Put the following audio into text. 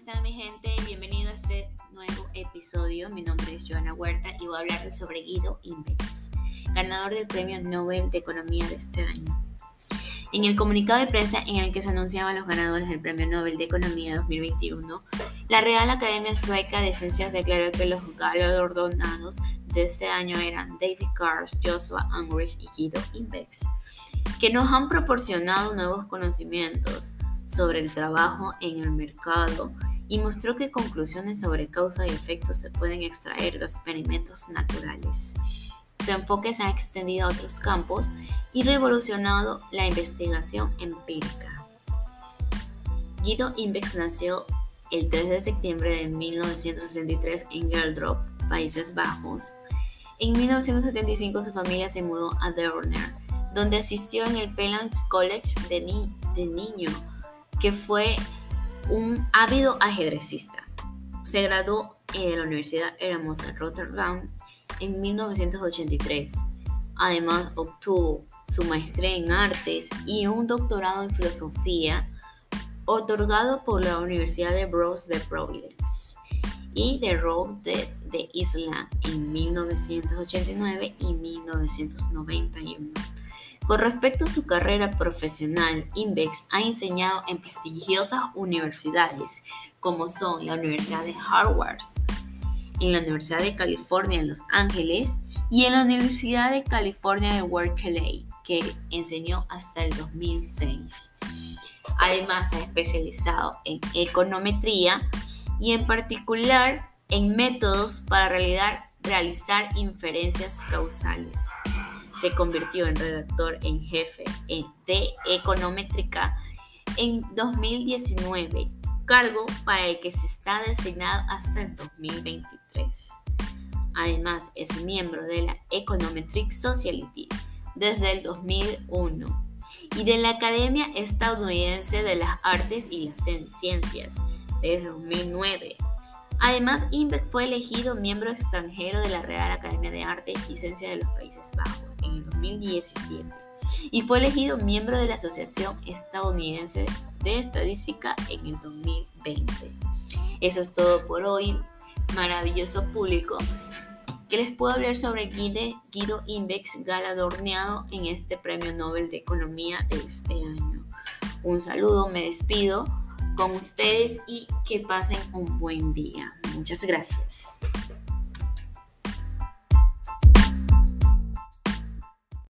están mi gente? Bienvenido a este nuevo episodio. Mi nombre es Joana Huerta y voy a hablar sobre Guido Inbex, ganador del Premio Nobel de Economía de este año. En el comunicado de prensa en el que se anunciaban los ganadores del Premio Nobel de Economía 2021, la Real Academia Sueca de Ciencias declaró que los galardonados de este año eran David Kars, Joshua Ambrose y Guido Inbex, que nos han proporcionado nuevos conocimientos sobre el trabajo en el mercado y mostró que conclusiones sobre causa y efecto se pueden extraer de experimentos naturales. Su enfoque se ha extendido a otros campos y revolucionado la investigación empírica. Guido Inbex nació el 3 de septiembre de 1963 en Geldrop, Países Bajos. En 1975 su familia se mudó a Devonshire, donde asistió en el Pelham College de, de niño que fue un ávido ajedrecista. Se graduó de la Universidad Erasmus de Rotterdam en 1983. Además, obtuvo su maestría en artes y un doctorado en filosofía otorgado por la Universidad de Bros de Providence y de Rhode de Isla en 1989 y 1991. Con respecto a su carrera profesional, Invex ha enseñado en prestigiosas universidades como son la Universidad de Harvard, en la Universidad de California en Los Ángeles y en la Universidad de California de Berkeley, que enseñó hasta el 2006. Además, se ha especializado en econometría y en particular en métodos para realizar, realizar inferencias causales se convirtió en redactor en jefe de Econométrica en 2019, cargo para el que se está designado hasta el 2023. Además, es miembro de la Econometric Society desde el 2001 y de la Academia Estadounidense de las Artes y las Ciencias desde 2009. Además, Inbeck fue elegido miembro extranjero de la Real Academia de Artes y Ciencias de los Países Bajos en el 2017 y fue elegido miembro de la Asociación Estadounidense de Estadística en el 2020. Eso es todo por hoy, maravilloso público, que les puedo hablar sobre Guido Inbex galardonado en este Premio Nobel de Economía de este año. Un saludo, me despido con ustedes y que pasen un buen día. Muchas gracias.